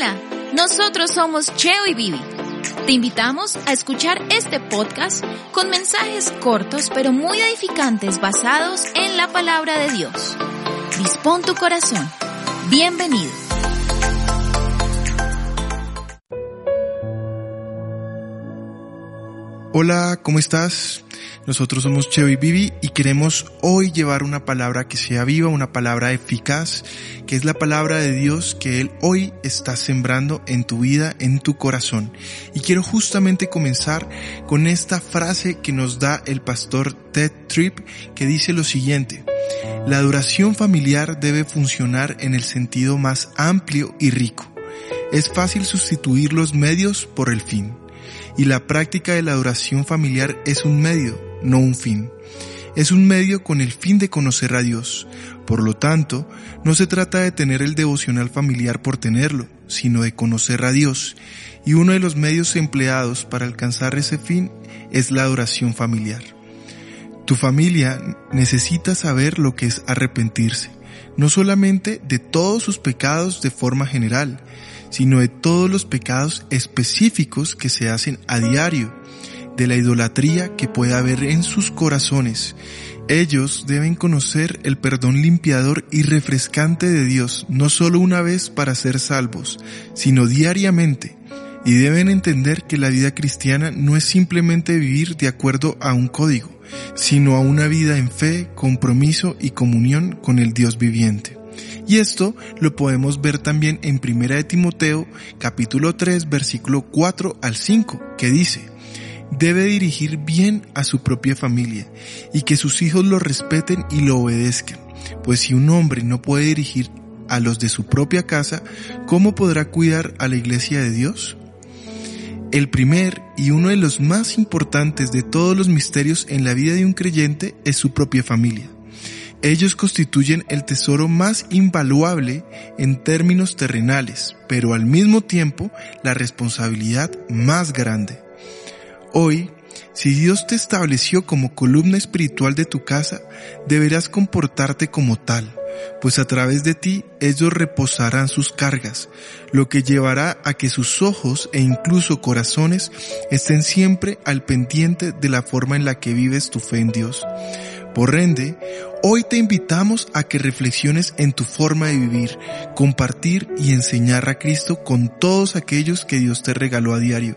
Hola, nosotros somos Cheo y Vivi. Te invitamos a escuchar este podcast con mensajes cortos pero muy edificantes basados en la palabra de Dios. Dispón tu corazón. Bienvenido. Hola, ¿cómo estás? Nosotros somos Cheo y Vivi y queremos hoy llevar una palabra que sea viva, una palabra eficaz, que es la palabra de Dios que Él hoy está sembrando en tu vida, en tu corazón. Y quiero justamente comenzar con esta frase que nos da el pastor Ted Tripp que dice lo siguiente. La adoración familiar debe funcionar en el sentido más amplio y rico. Es fácil sustituir los medios por el fin. Y la práctica de la adoración familiar es un medio, no un fin. Es un medio con el fin de conocer a Dios. Por lo tanto, no se trata de tener el devocional familiar por tenerlo, sino de conocer a Dios. Y uno de los medios empleados para alcanzar ese fin es la adoración familiar. Tu familia necesita saber lo que es arrepentirse, no solamente de todos sus pecados de forma general, sino de todos los pecados específicos que se hacen a diario de la idolatría que pueda haber en sus corazones. Ellos deben conocer el perdón limpiador y refrescante de Dios, no solo una vez para ser salvos, sino diariamente. Y deben entender que la vida cristiana no es simplemente vivir de acuerdo a un código, sino a una vida en fe, compromiso y comunión con el Dios viviente. Y esto lo podemos ver también en 1 de Timoteo capítulo 3 versículo 4 al 5, que dice, debe dirigir bien a su propia familia y que sus hijos lo respeten y lo obedezcan, pues si un hombre no puede dirigir a los de su propia casa, ¿cómo podrá cuidar a la iglesia de Dios? El primer y uno de los más importantes de todos los misterios en la vida de un creyente es su propia familia. Ellos constituyen el tesoro más invaluable en términos terrenales, pero al mismo tiempo la responsabilidad más grande. Hoy, si Dios te estableció como columna espiritual de tu casa, deberás comportarte como tal, pues a través de ti ellos reposarán sus cargas, lo que llevará a que sus ojos e incluso corazones estén siempre al pendiente de la forma en la que vives tu fe en Dios. Por ende, hoy te invitamos a que reflexiones en tu forma de vivir, compartir y enseñar a Cristo con todos aquellos que Dios te regaló a diario.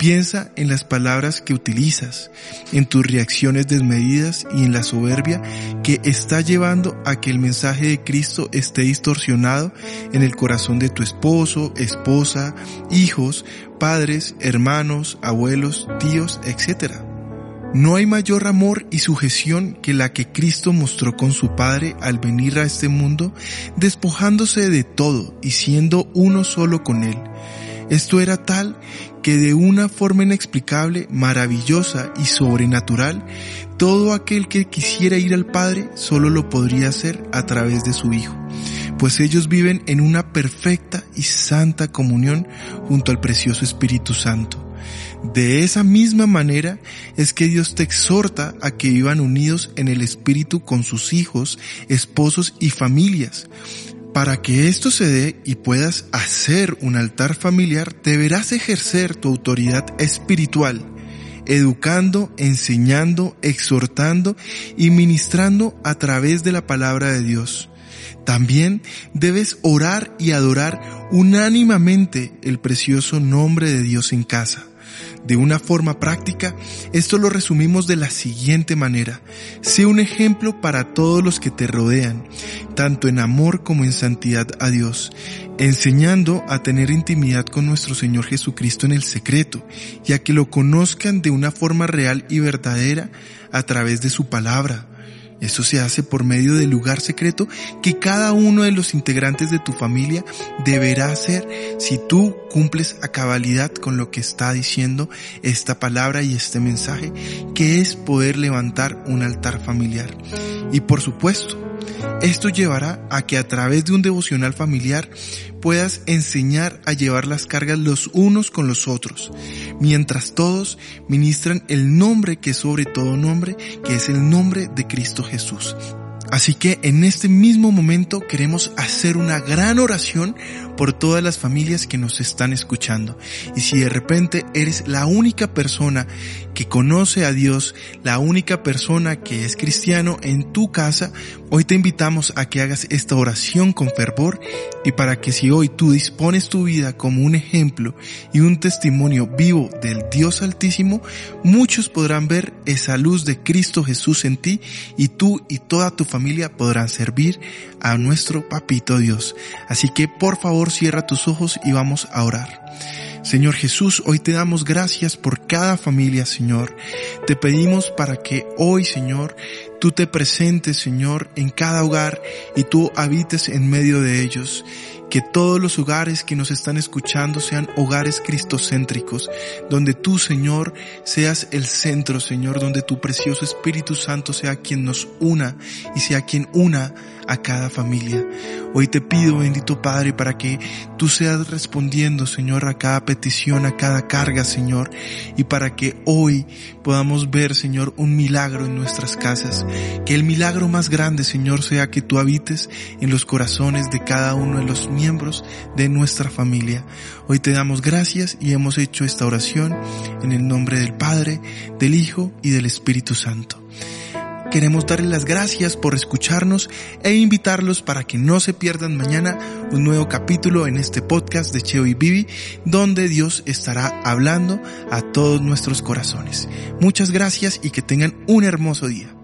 Piensa en las palabras que utilizas, en tus reacciones desmedidas y en la soberbia que está llevando a que el mensaje de Cristo esté distorsionado en el corazón de tu esposo, esposa, hijos, padres, hermanos, abuelos, tíos, etc. No hay mayor amor y sujeción que la que Cristo mostró con su Padre al venir a este mundo, despojándose de todo y siendo uno solo con Él. Esto era tal que de una forma inexplicable, maravillosa y sobrenatural, todo aquel que quisiera ir al Padre solo lo podría hacer a través de su Hijo, pues ellos viven en una perfecta y santa comunión junto al precioso Espíritu Santo. De esa misma manera es que Dios te exhorta a que vivan unidos en el Espíritu con sus hijos, esposos y familias, para que esto se dé y puedas hacer un altar familiar, deberás ejercer tu autoridad espiritual, educando, enseñando, exhortando y ministrando a través de la palabra de Dios. También debes orar y adorar unánimamente el precioso nombre de Dios en casa. De una forma práctica, esto lo resumimos de la siguiente manera. Sé un ejemplo para todos los que te rodean, tanto en amor como en santidad a Dios, enseñando a tener intimidad con nuestro Señor Jesucristo en el secreto y a que lo conozcan de una forma real y verdadera a través de su palabra eso se hace por medio del lugar secreto que cada uno de los integrantes de tu familia deberá hacer si tú cumples a cabalidad con lo que está diciendo esta palabra y este mensaje, que es poder levantar un altar familiar. Y por supuesto, esto llevará a que a través de un devocional familiar puedas enseñar a llevar las cargas los unos con los otros, mientras todos ministran el nombre que es sobre todo nombre, que es el nombre de Cristo Jesús. Así que en este mismo momento queremos hacer una gran oración por todas las familias que nos están escuchando. Y si de repente eres la única persona que conoce a Dios, la única persona que es cristiano en tu casa, hoy te invitamos a que hagas esta oración con fervor y para que si hoy tú dispones tu vida como un ejemplo y un testimonio vivo del Dios Altísimo, muchos podrán ver esa luz de Cristo Jesús en ti y tú y toda tu familia podrán servir a nuestro papito Dios. Así que por favor cierra tus ojos y vamos a orar. Señor Jesús, hoy te damos gracias por cada familia, Señor. Te pedimos para que hoy, Señor, tú te presentes, Señor, en cada hogar y tú habites en medio de ellos. Que todos los hogares que nos están escuchando sean hogares cristocéntricos, donde tú, Señor, seas el centro, Señor, donde tu precioso Espíritu Santo sea quien nos una y sea quien una a cada familia. Hoy te pido, bendito Padre, para que tú seas respondiendo, Señor, a cada petición, a cada carga, Señor, y para que hoy podamos ver, Señor, un milagro en nuestras casas. Que el milagro más grande, Señor, sea que tú habites en los corazones de cada uno de los miembros de nuestra familia. Hoy te damos gracias y hemos hecho esta oración en el nombre del Padre, del Hijo y del Espíritu Santo. Queremos darles las gracias por escucharnos e invitarlos para que no se pierdan mañana un nuevo capítulo en este podcast de Cheo y Bibi, donde Dios estará hablando a todos nuestros corazones. Muchas gracias y que tengan un hermoso día.